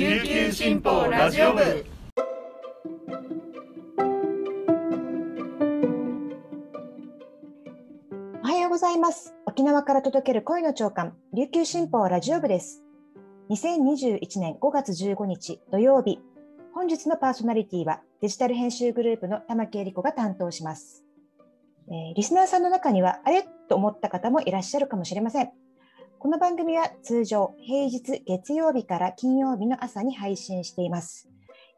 琉球新報ラジオ部。おはようございます。沖縄から届ける恋の長官琉球新報ラジオ部です。2021年5月15日土曜日。本日のパーソナリティはデジタル編集グループの玉木恵理子が担当します、えーリスナーさんの中にはあれ？と思った方もいらっしゃるかもしれません。この番組は通常平日月曜日から金曜日の朝に配信しています、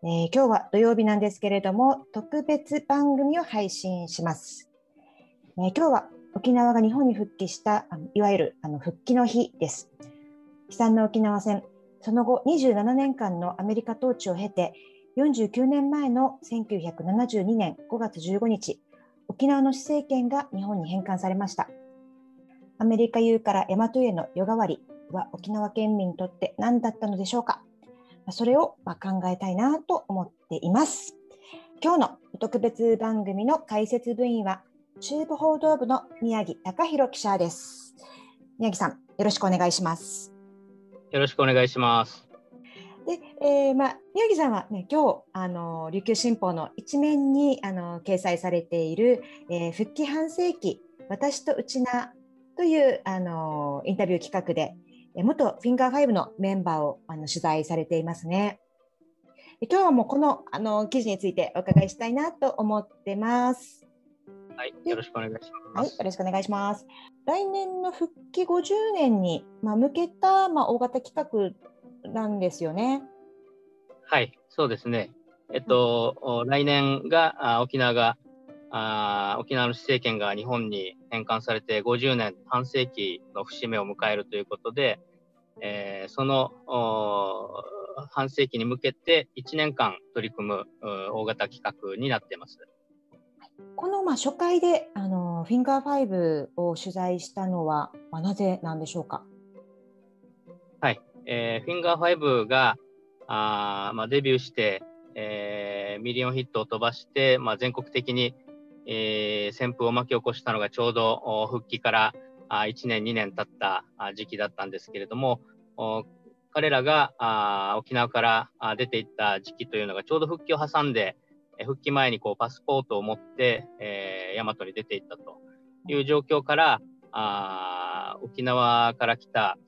えー今日は土曜日なんですけれども特別番組を配信します、えー今日は沖縄が日本に復帰したあのいわゆるあの復帰の日です。悲惨な沖縄戦。その後27年間のアメリカ統治を経て49年前の1972年5月15日沖縄の施政権が日本に返還されました。アメリカ有から大和への夜変わりは沖縄県民にとって何だったのでしょうか？まあそれをまあ考えたいなと思っています。今日の特別番組の解説部員は中部報道部の宮城隆弘記者です。宮城さんよろしくお願いします。よろしくお願いします。で、えーまあ、宮城さんは、ね、今日あの琉球新報の一面にあの掲載されている、えー復帰半世紀私とうちなというあのインタビュー企画でえー元フィンガー5のメンバーをあの取材されていますね。で今日はもうこのあの記事についてお伺いしたいなと思ってます。はい、よろしくお願いしはい、ます。よろしくお願いします。来年の復帰50年に、まあ、向けた、まあ、大型企画なんですよね。はい、そうですね。えっと、お来年があ沖縄があ沖縄の施政権が日本に返還されて50年半世紀の節目を迎えるということで、えーそのお半世紀に向けて1年間取り組むう大型企画になっています。このまあ初回であのフィンガー5を取材したのは、まあ、なぜなんでしょうか？えーフィンガー5があー、まあ、デビューして、えーミリオンヒットを飛ばして、まあ、全国的に、えー旋風を巻き起こしたのがちょうど復帰から1年、2年経った時期だったんですけれども、彼らが沖縄から出ていった時期というのがちょうど復帰を挟んで、復帰前にこうパスポートを持って、えー、大和に出ていったという状況から、あ沖縄から来た、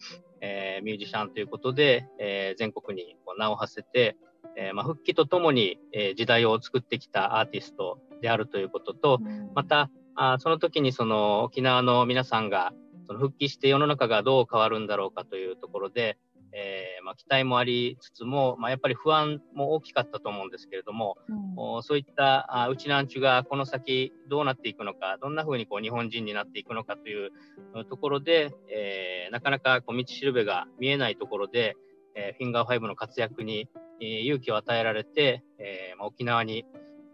えーミュージシャンということで、えー全国にこう名を馳せて、えーまあ、復帰とともに、えー時代を作ってきたアーティストであるということと、また、あーその時にその沖縄の皆さんがその復帰して世の中がどう変わるんだろうかというところで、えーまあ、期待もありつつも、まあ、やっぱり不安も大きかったと思うんですけれども、うん。おそういったあうちなんちゅがこの先どうなっていくのか、どんな風にこう日本人になっていくのかといううんところで、えーなかなかこう道しるべが見えないところで、えーフィンガー5の活躍に、えー勇気を与えられて、えーまあ、沖縄に、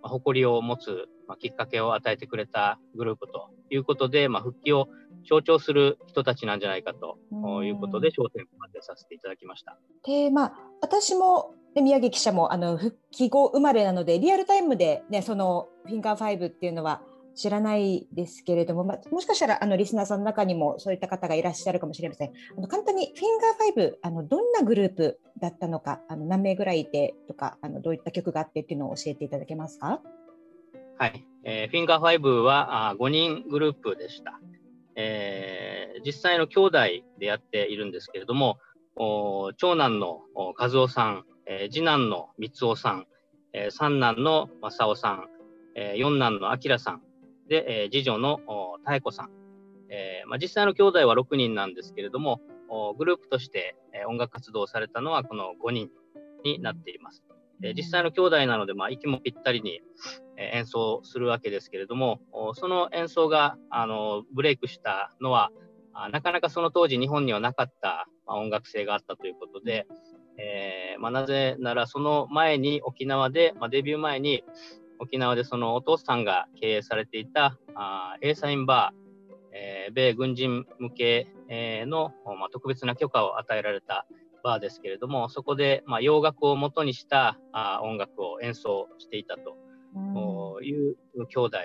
まあ、誇りを持つ、まあ、きっかけを与えてくれたグループということで、まあ、復帰を象徴する人たちなんじゃないかとうんいうことで、焦点を当てさせていただきました。でまあ私もで宮城記者もあの復帰後生まれなのでリアルタイムで、ね、そのフィンガー5っていうのは知らないですけれども、まあ、もしかしたらあのリスナーさんの中にもそういった方がいらっしゃるかもしれません。あの簡単にフィンガー5あのどんなグループだったのかあの何名ぐらいいてとかあのどういった曲があってっていうのを教えていただけますか？はい。えーフィンガー5はあ5人グループでした。えー実際の兄弟でやっているんですけれども、お長男の和夫さん、えー次男の三夫さん、えー三男の正夫さん、えー四男の明さん、で、えー次女のお妙子さん。えーまあ、実際の兄弟は6人なんですけれども、おグループとして、えー音楽活動をされたのはこの5人になっています。えー実際の兄弟なので、まあ、息もぴったりに、えー演奏するわけですけれども、おその演奏があのブレイクしたのはあ、なかなかその当時日本にはなかった、まあ、音楽性があったということで、えーまあ、なぜならその前に沖縄で、まあ、デビュー前に沖縄でそのお父さんが経営されていたあーエーサインバー、えー米軍人向け、えーの、まあ、特別な許可を与えられたバーですけれども、そこで、まあ、洋楽を元にしたあ音楽を演奏していたとおいう兄弟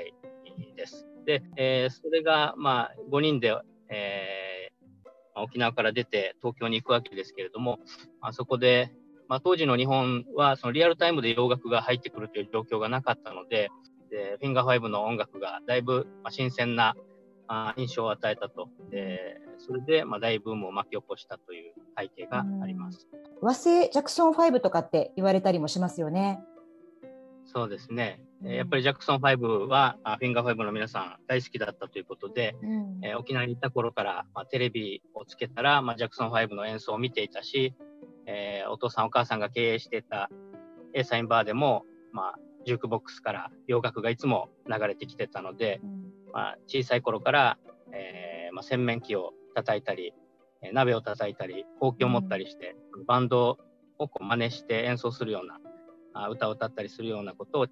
です。で、えーそれが、まあ、5人で、えーまあ沖縄から出て東京に行くわけですけれども、まあ、そこで、まあ、当時の日本はそのリアルタイムで洋楽が入ってくるという状況がなかったので、でフィンガー5の音楽がだいぶ新鮮なあ印象を与えたと。でそれでまあ大ブームを巻き起こしたという背景があります。和製ジャクソン5とかって言われたりもしますよね。そうですね。やっぱりジャクソン5はフィンガー5の皆さん大好きだったということで、うん、えー、沖縄に行った頃から、まあ、テレビをつけたら、まあ、ジャクソン5の演奏を見ていたし、えー、お父さんお母さんが経営していた A サインバーでも、まあ、ジュークボックスから洋楽がいつも流れてきてたので、うん、まあ、小さい頃から、えーまあ、洗面器を叩いたり、鍋を叩いたり、ほうきを持ったりして、うん、バンドをこう真似して演奏するような、あ歌を歌ったりするようなことをち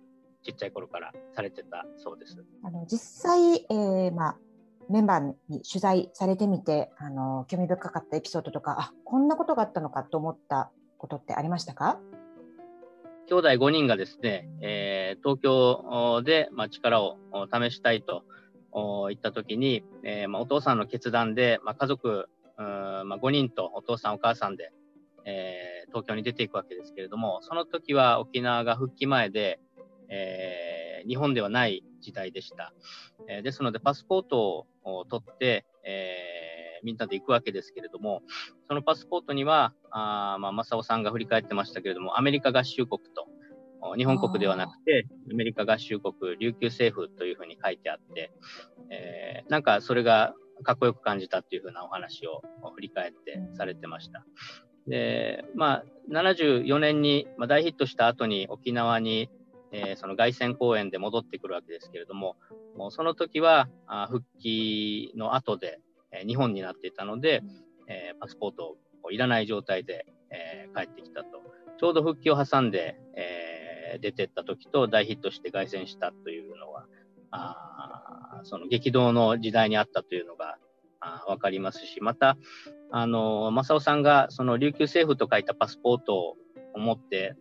っちゃい頃からされてたそうです。あの実際、えーまあ、メンバーに取材されてみてあの興味深かったエピソードとかあこんなことがあったのかと思ったことってありましたか？兄弟5人がですね、えー、東京で、まあ、力を試したいと言ったときに、えーまあ、お父さんの決断で、まあ、家族、ま、5人とお父さんお母さんで、えー、東京に出ていくわけですけれども、その時は沖縄が復帰前で、えー、日本ではない時代でした。え、ですので、パスポート取って、えー、みんなで行くわけですけれども、そのパスポートには、あまあ、正雄さんが振り返ってましたけれども、アメリカ合衆国と、日本国ではなくて、アメリカ合衆国、琉球政府というふうに書いてあって、えー、なんかそれがかっこよく感じたっていうふうなお話を振り返ってされてました。で、まあ、74年に、まあ、大ヒットした後に沖縄にえー、その凱旋公演で戻ってくるわけですけれども、もうその時はあ復帰の後で、えー、日本になっていたので、えー、パスポートをいらない状態で、え帰ってきたと。ちょうど復帰を挟んで、え出てった時と大ヒットして凱旋したというのは、あその激動の時代にあったというのが分かりますし、また、あの、正雄さんがその琉球政府と書いたパスポートを持って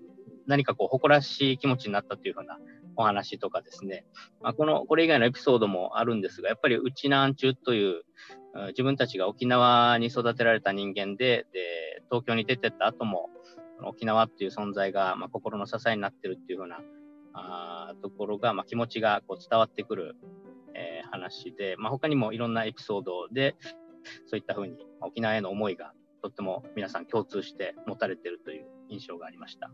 何かこう誇らしい気持ちになったというふうなお話とかですね、まあ、このこれ以外のエピソードもあるんですが、やっぱり内南中という自分たちが沖縄に育てられた人間で、で東京に出てった後も、沖縄っていう存在が、まあ、心の支えになってるっていうふうなあところが、まあ、気持ちがこう伝わってくる、えー、話で、まあ、他にもいろんなエピソードで、そういったふうに沖縄への思いがとっても皆さん共通して持たれてるという印象がありました。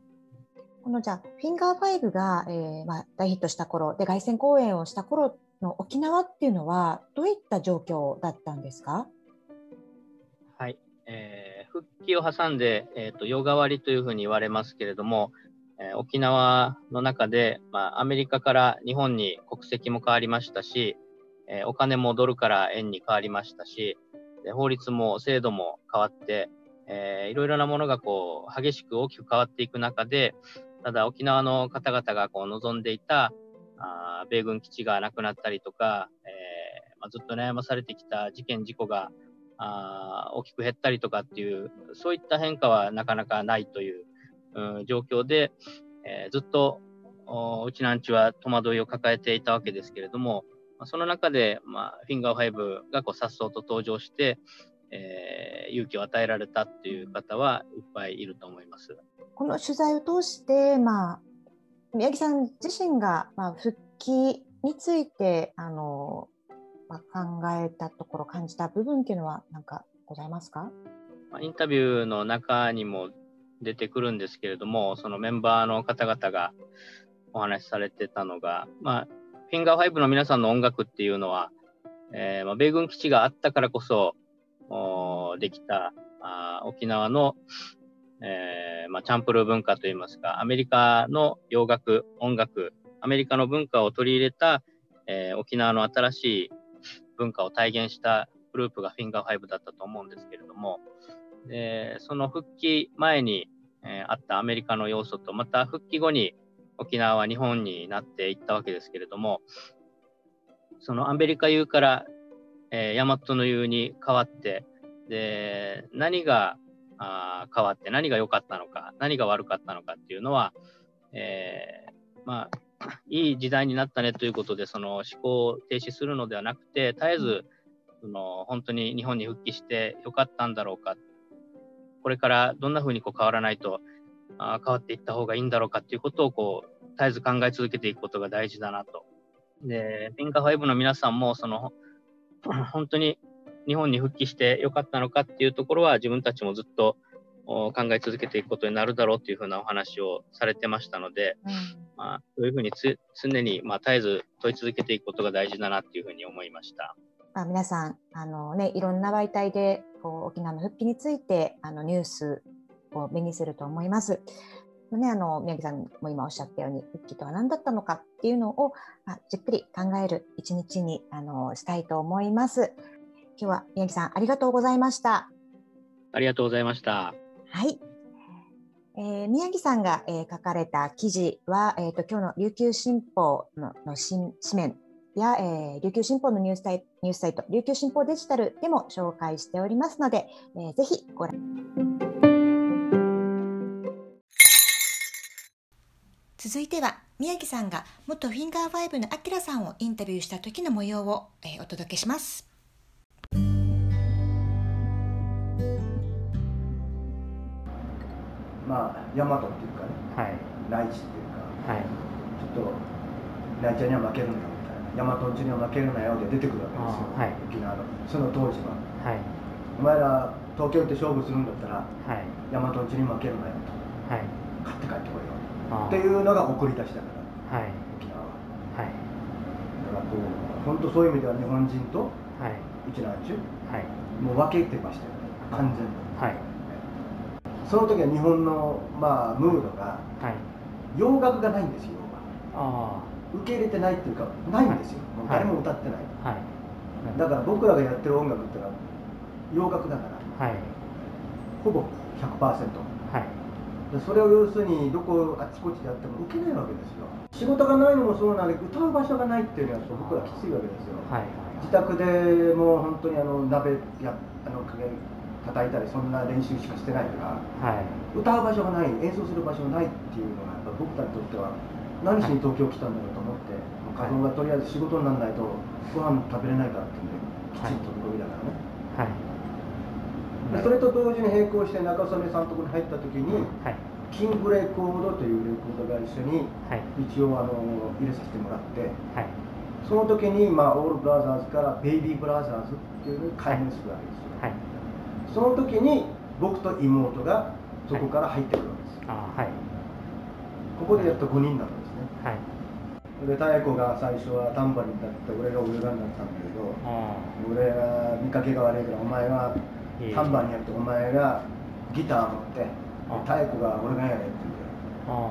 このじゃフィンガー5が、えーまあ、大ヒットした頃で凱旋公演をした頃の沖縄っていうのはどういった状況だったんですか？はい、えー、復帰を挟んで、えーと、夜変わりというふうに言われますけれども、えー、沖縄の中で、まあ、アメリカから日本に国籍も変わりましたし、えー、お金もドルから円に変わりましたし、で法律も制度も変わって、えー、いろいろなものがこう激しく大きく変わっていく中で、ただ沖縄の方々がこう望んでいたあ米軍基地がなくなったりとか、えーまあ、ずっと悩まされてきた事件事故があ大きく減ったりとかっていうそういった変化はなかなかないという、うん、状況で、えー、ずっとうちなんちは戸惑いを抱えていたわけですけれども、その中で、まあ、フィンガー5がこうさっそうと登場して、えー、勇気を与えられたっていう方はいっぱいいると思います。この取材を通して、まあ、宮城さん自身が、まあ、復帰についてあの、まあ、考えたところ感じた部分っていうのは何かございますか？インタビューの中にも出てくるんですけれどもそのメンバーの方々がお話しされてたのが、まあ、フィンガー5の皆さんの音楽っていうのは、えーまあ、米軍基地があったからこそできたあ沖縄のえーまあ、チャンプルー文化といいますか、アメリカの洋楽、音楽、アメリカの文化を取り入れた、えー、沖縄の新しい文化を体現したグループがフィンガー5だったと思うんですけれども、でその復帰前に、えー、あったアメリカの要素と、また復帰後に沖縄は日本になっていったわけですけれども、そのアメリカ優から、えー、ヤマトの優に変わって、で何があ変わって何が良かったのか、何が悪かったのかっていうのは、えー、まあ、いい時代になったねということで、その思考を停止するのではなくて、絶えず、その本当に日本に復帰して良かったんだろうか、これからどんな風にこう変わらないとあ変わっていった方がいいんだろうかっていうことをこう絶えず考え続けていくことが大事だなと。で、フィンカー5の皆さんもその 本当に日本に復帰してよかったのかっていうところは自分たちもずっと考え続けていくことになるだろうというふうなお話をされてましたので、うん、まあ、そういうふうに常に、まあ、絶えず問い続けていくことが大事だなっていうふうに思いました。まあ、皆さんあの、ね、いろんな媒体でこう沖縄の復帰についてあのニュースを目にすると思います。ね、あの宮城さんも今おっしゃったように復帰とは何だったのかっていうのを、まあ、じっくり考える一日にあのしたいと思います。今日は宮城さんありがとうございました。ありがとうございました。はい。えー、宮城さんが、えー、書かれた記事は、えーと、今日の琉球新報のの紙面や、えー、琉球新報のニュースサイニュースサイト、琉球新報デジタルでも紹介しておりますので、えー、ぜひご覧。続いては、宮城さんが元フィンガー5のアキラさんをインタビューした時の模様を、えー、お届けします。まあ大和っていうかね、はい、内地っていうか、はい、ちょっと内地には負けるなよみたいな大和んちには負けるなよで出てくるわけですよ、はい、沖縄の。その当時は、はい、お前ら東京行って勝負するんだったら、はい、大和んちに負けるなよと、はい、勝って帰ってこいよっていうのが送り出しだから、はい、沖縄は、はい、だからこう本当そういう意味では日本人と一南中、はい、もう分けてましたよね。完全に、はい。その時は日本の、まあ、ムードが、はい、洋楽がないんですよ受け入れてないっていうかないんですよ、はい、誰も歌ってない、はい、だから僕らがやってる音楽ってのは洋楽だから、はい、ほぼ100%、はい、でそれを要するにどこあちこちでやっても受けないわけですよ。仕事がないのもそうなんで歌う場所がないっていうのは僕らきついわけですよ、はい、自宅でもう本当にあの鍋やあのかけ叩いたりそんな練習しかしてないから、はい、歌う場所がない演奏する場所がないっていうのがやっぱ僕たちにとっては何しに東京来たんだろうと思って、はい、がとりあえず仕事にならないとご飯食べれないからっていうんできちんと飛びだからね、はい、それと同時に並行して中曽根さんのところに入った時に、はい、キングレコードというレコード会社に一応あの入れさせてもらって、はい、その時に、まあ、オールブラザーズからベイビーブラザーズっていうのに改名するわけですよ、はい。その時に僕と妹がそこから入ってくるわけです、はい、ここでやっと5人なんですね、はい、で妙子が最初はタンバリンだって俺がオルガンだったんだけど俺が見かけが悪いからお前はタンバリンやってお前がギター持って妙子が俺がやれって言う。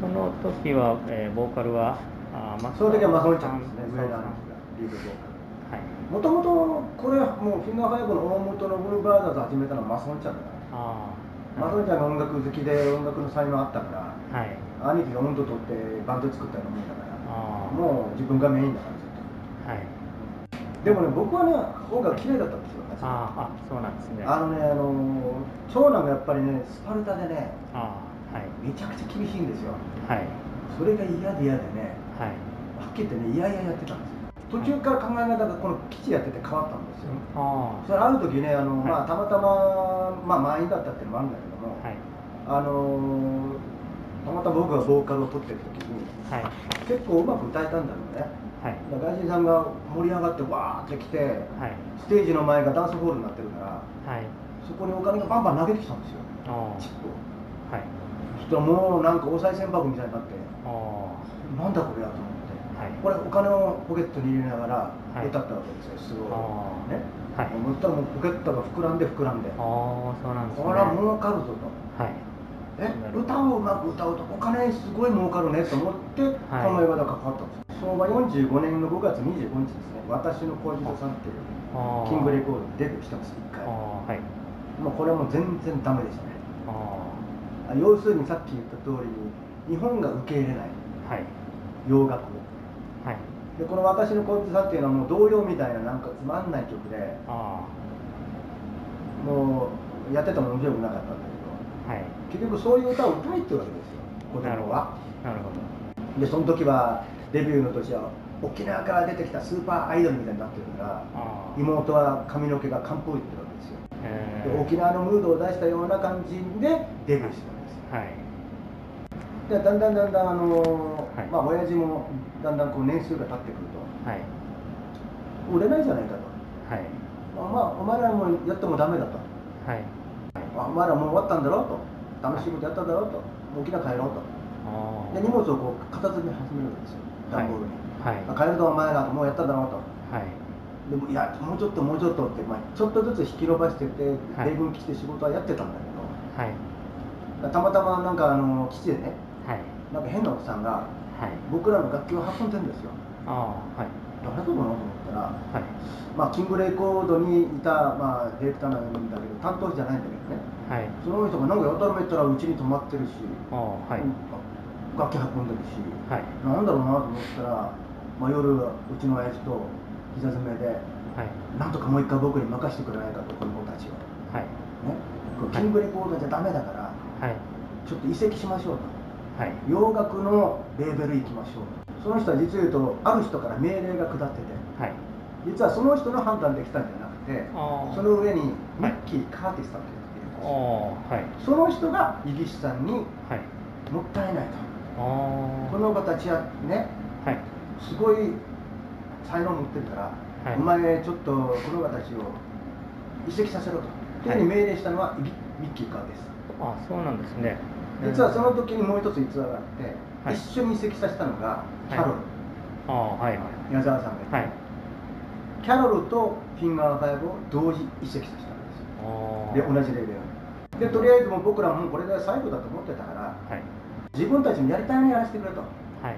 その時は、えー、ボーカルはあその時はマソンちゃんですね。上なんですがリードボーカル。もともとこれはもうフィンガーファイブの大元のブルーブラザーズ始めたのはマソンちゃんだからマソンちゃんが音楽好きで音楽の才能あったから、はい、兄貴が音頭取ってバンド作ったようなもんだからもう自分がメインだからずっと、はい、でもね僕はね音楽綺麗だったんですよああそうなんですね。あのねあの長男がやっぱりねスパルタでねあ、はい、めちゃくちゃ厳しいんですよ、はい、それが嫌で嫌でね、はい、はっきり言ってね嫌々やってたんですよ。途中から考え方がこの基地やってて変わったんですよ、あそれある時ねあの、はい、まあ、たまたま、まあ、満員だったっていうのもあるんだけども、はい、あのたまたま僕がボーカルを取ってる時に、はい、結構うまく歌えたんだろうね、はい、外人さんが盛り上がってわーって来て、はい、ステージの前がダンスホールになってるから、はい、そこにお金がバンバン投げてきたんですよ。チップを、はい、そしたらもうなんかお賽銭箱みたいになってなんだこれやと思って。これお金をポケットに入れながら歌ったわけですよ、すごい。ね。はい、そしたらもうポケットが膨らんで膨らんでああそうなんです、ね、これは儲かるぞと、はい、え歌をうまく歌うとお金すごい儲かるねと思って、この映画がかかったんです昭和45年の5月25日ですね。私の恋人さんっていうキングレコードでデビューしたんです1回。はい。もうこれはもう全然ダメでしたね。要するにさっき言った通りに日本が受け入れない、はい、洋楽を。はい、でこの「私の恋人さん」っていうのはもう童謡みたいななんかつまんない曲でもうやってても面白くなかったんだけど、はい、結局そういう歌を歌いってわけですよ子供は。なるほど。でその時はデビューの年は沖縄から出てきたスーパーアイドルみたいになってるから妹は髪の毛が漢方いってるわけですよで沖縄のムードを出したような感じでデビューしたんですよ。はい。でだんだんだんだんあの、はい、まあ親父もだんだんこう年数が経ってくると、はい、売れないじゃないかと、はい。まあ、お前らもやってもダメだと、はい、お前らもう終わったんだろうと。楽しいことやったんだろうと。もうきな帰ろうと。で荷物をこう片付け始めるんですよ段ボールに、はい。はい、帰るとお前らもうやったんだろうと、はい、でもいやもうちょっともうちょっとって、まあ、ちょっとずつ引き延ばしてて米軍基地で仕事はやってたんだけど、はい、たまたまなんかあの基地でね、はい、なんか変なおっさんが、はい、僕らの楽器を運んでるんですよ。あ、はい、誰だろうなと思ったら、はい。まあ、キングレコードにいた、まあ、ディレクターなんだけど担当じゃないんだけどね、はい、その人がなんかやたらめったらうちに泊まってるし、あはい、楽器運んでるし、はい、なんだろうなと思ったら、まあ、夜うちの親父と膝詰めで、はい、なんとかもう一回僕に任せてくれないかと子供たちを、はい。ね、キングレコードじゃダメだから、はい、ちょっと移籍しましょうと、はい、洋楽のレーベル行きましょうその人は実を言うとある人から命令が下ってて、はい、実はその人の判断できたんじゃなくてその上にミッキー・カーティスさんというはい、その人がイギリスさんに、はい、もったいないとこの子たちはね、はい、すごい才能持ってるから、はい、お前ちょっとこの子たちを移籍させろと。というふうに命令したのはミッキー・カーです。あそうなんですね。実はその時にもう一つ逸話があって、一緒に移籍させたのがキャロル、あはいはい、矢沢さんが、はい、キャロルとフィンガー5を同時移籍させたで同じレベル。でとりあえずもう僕らもこれで最後だと思ってたから、はい、自分たちのやりたいようにやらせてくれと、はい、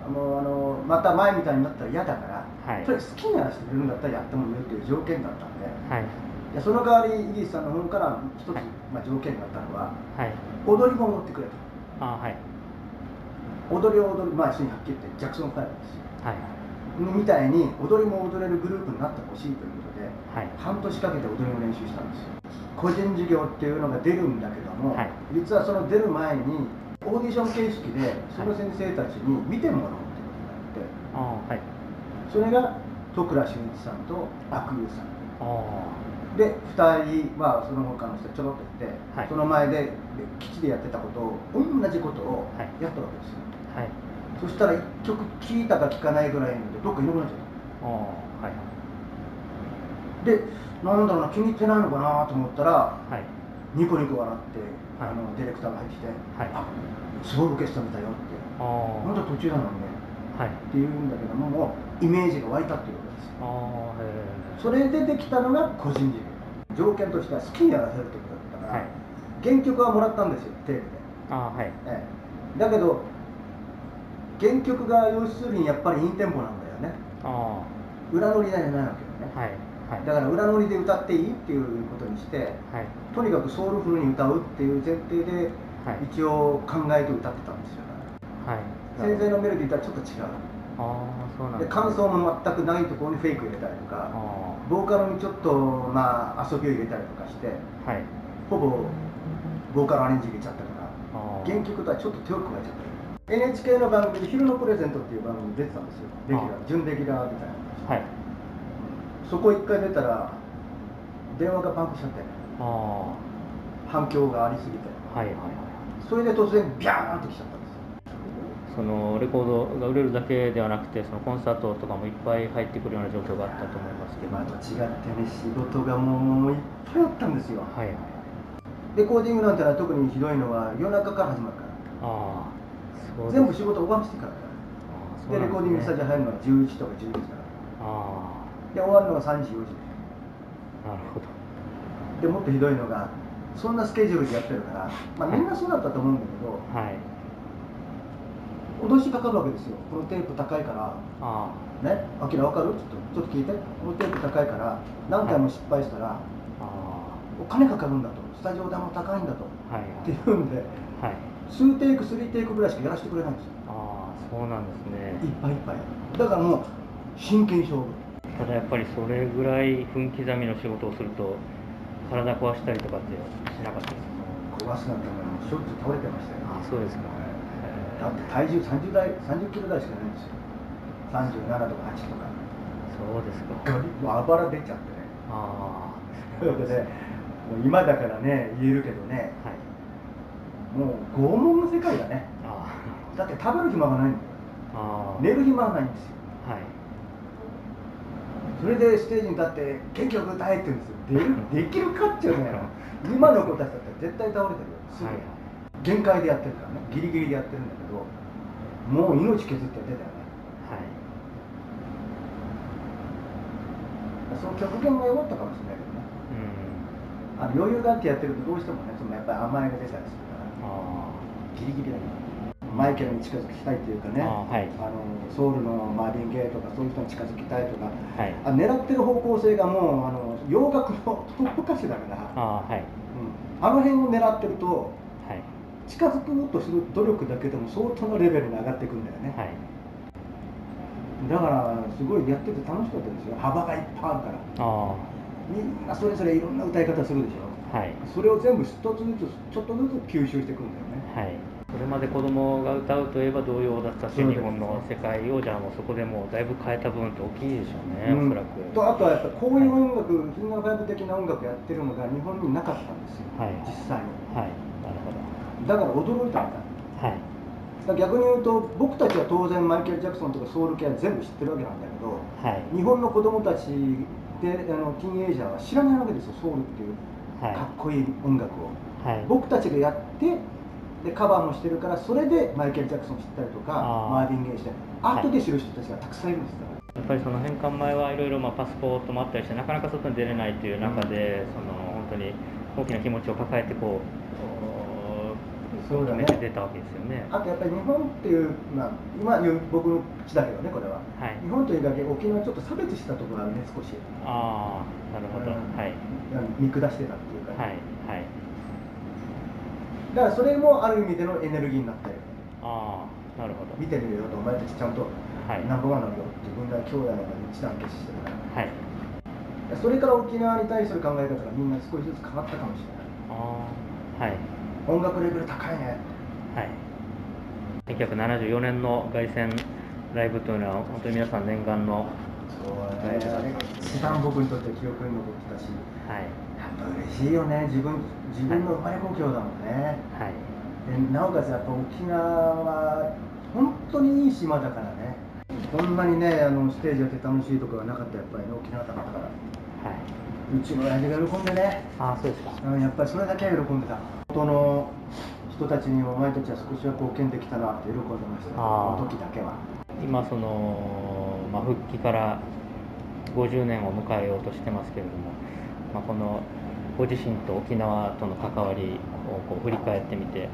あのあのまた前みたいになったら嫌だから、はい、それ好きにやらせてくれるんだったらやってもいいよっていう条件だったんで、はい、いやその代わりイギリスさんの方から一つ、はい、まあ、条件があったのは、はい、踊りも持ってくれと。あ、はい、踊りを踊るまあ一緒にはっきり言ってジャクソンファイブですよ、はい、みたいに踊りも踊れるグループになってほしいということで、はい、半年かけて踊りを練習したんですよ。個人事業っていうのが出るんだけども、はい、実はその出る前にオーディション形式でその先生たちに見てもらおうってことになって、はい、それが戸倉俊一さんと悪友さん。で2人はその他の人ちょろっといて、はい、その前で基地でやってたことを同じことをやったわけですよ、はい、そしたら1曲聴いたか聴かないぐらいのでどっかいなくなっちゃった。はい、でなんだろうな気に入ってないのかなと思ったら、はい、ニコニコ笑って、はい、あのディレクターが入ってきて「はい、あすごい受けしたみたよ」って「まだ途中なのにね」はい、って言うんだけどももうイメージが湧いたっていうことです。それでできたのが個人事業。条件としては好きにやらせるってことだったから、はい、原曲はもらったんですよテープで。あ、はい。ええ、だけど原曲が要するにやっぱりインテンポなんだよね。あ裏乗りじゃないわけよね、はいだから裏乗りで歌っていいっていうことにして、はい、とにかくソウルフルに歌うっていう前提で、一応考えて歌ってたんですよ、はい、先生のメロディーとはちょっと違う。あそうなんで、ね、感想も全くないところにフェイク入れたりとかボーカルにちょっと、まあ、遊びを入れたりとかして、はい、ほぼボーカルアレンジ入れちゃったから原曲とはちょっと手を加えちゃった。NHK の番組で「昼のプレゼント」っていう番組に出てたんですよ。レギュラー準レギュラーみたいな、はいそこ一回出たら電話がパンクしちゃって反響がありすぎて。はいはいはいそれで突然ビャーンってきちゃったんですそのレコードが売れるだけではなくてそのコンサートとかもいっぱい入ってくるような状況があったと思いますけど。今と違ってね仕事がもういっぱいあったんですよ。はいはいレコーディングなんてのは特にひどいのは夜中から始まるから。ああ全部仕事終わらせてからで、ね、レコーディングスタジオ入るのは11とか12時から。ああで終わるのが3時4時。なるほど。でもっとひどいのがそんなスケジュールでやってるから、まあ、みんなそうだったと思うんだけど、はい、脅しかかるわけですよ。このテープ高いから。あね？あきら分かる？ちょっとちょっと聞いて。このテープ高いから何回も失敗したら、はい、お金かかるんだと。スタジオ代も高いんだと、はい、っていうんで、はい、2テイク3テイクぐらいしかやらせてくれないんですよ。ああそうなんですね。いっぱいいっぱい。だからもう真剣勝負ただやっぱりそれぐらい分刻みの仕事をすると体壊したりとかってしなかったです。壊すなんてもしょっちゅう倒れてましたよ、あそうですか、だって体重30代30キロ台しかないんですよ。37とか8とか。そうですか。もうあばら出ちゃってね。ああということでもう今だからね言えるけどね、はい、もう拷問の世界だね。だって食べる暇がないんだよ。寝る暇がないんですよ。はいそれでステージに立って元気よく歌えって言うんですよ。でできるかっていうね今の子たちだったら絶対倒れてるよ。すぐ、はい、限界でやってるからね。ギリギリでやってるんだけどもう命削ってやってたよね。はい。その極限が弱ったかもしれないけどね、うん、あの余裕があってやってるとどうしてもねそのやっぱり甘えが出たりするから。ギリギリだけどマイケルに近づきたいというかね、あはい、あのソウルのマーヴィン・ゲイとかそういう人に近づきたいとか、はい、あ狙ってる方向性がもうあの洋楽のトップ歌手だからあ,、はい。うん、あの辺を狙ってると、はい、近づくとする努力だけでも相当なレベルに上がっていくんだよね、はい、だからすごいやってて楽しかったですよ。幅がいっぱいあるから。あみんなそれぞれいろんな歌い方するでしょ、はい、それを全部一つずつちょっとずつ吸収していくんだよね、はいそれまで子供が歌うといえば童謡だったし、日本の世界をじゃあもうそこでもうだいぶ変えた部分って大きいでしょうね、うん、おそらく。とあとはやっぱこういう音楽、はい、フィンガーファイブ的な音楽やってるのが日本になかったんですよ、はい、実際に。はい、なるほど。だから驚いたんだ。はい。逆に言うと僕たちは当然マイケル・ジャクソンとかソウル系は全部知ってるわけなんだけど、はい、日本の子供たちであのティーンエイジャーは知らないわけですよソウルっていうかっこいい音楽を、はい、僕たちがやってでカバーもしてるからそれでマイケル・ジャクソン知ったりとかマーヴィン・ゲイして後で知る人たちがたくさんいるんですやっぱりその返還前はいろいろまあパスポートもあったりしてなかなか外に出れないという中で、うん、その本当に大きな気持ちを抱えてこうそうだね、出たわけですよね。あとやっぱり日本っていう、まあ、今僕の口だけどねこれは、はい、日本というだけ沖縄ちょっと差別したところあるね少し。ああなるほど、はい。見下してたっていうか、ね、はいはいだからそれもある意味でのエネルギーになってああなるほど。見てみるよとお前たちちゃんとナンバーワンなんだよ自分が兄弟の中で一団結してるから。はい。それから沖縄に対する考え方がみんな少しずつ変わったかもしれない。ああはい。音楽レベル高いね。はい。1974年の凱旋ライブというのは本当に皆さん念願の。そうね、一番僕にとって記憶に残ってたし、はい、嬉しいよね。自分自分の生まれ故郷だもんね、はい、でなおかつやっぱ沖縄は本当にいい島だからね。こんなにねあのステージやって楽しいところがなかったやっぱり、ね、沖縄だったから、はい、うちの親父が喜んでね。あそうですか、うん、やっぱりそれだけは喜んでた。本当の人たちにお前たちは少しは貢献できたなって喜んでました。あの時だけは。今その、まあ、復帰から50年を迎えようとしてますけれども、まあ、このご自身と沖縄との関わりをこう振り返ってみて、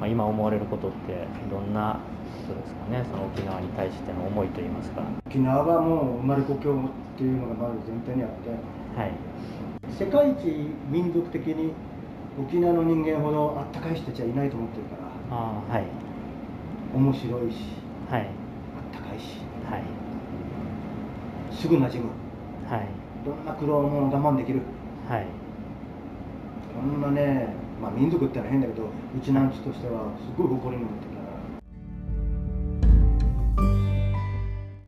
まあ、今思われることってどんなことですかね？その沖縄に対しての思いといいますか。沖縄はもう生まれ故郷っていうのがまず前提にあって、はい、世界一民族的に沖縄の人間ほどあったかい人たちはいないと思ってるからあ、はい、面白いし、はい、あったかいし、はい、すぐ馴染む、はい、どんな苦労も我慢できる、はい。こんなね、まあ、民族ってのは変だけどうちなんちとしてはすごい誇りに思って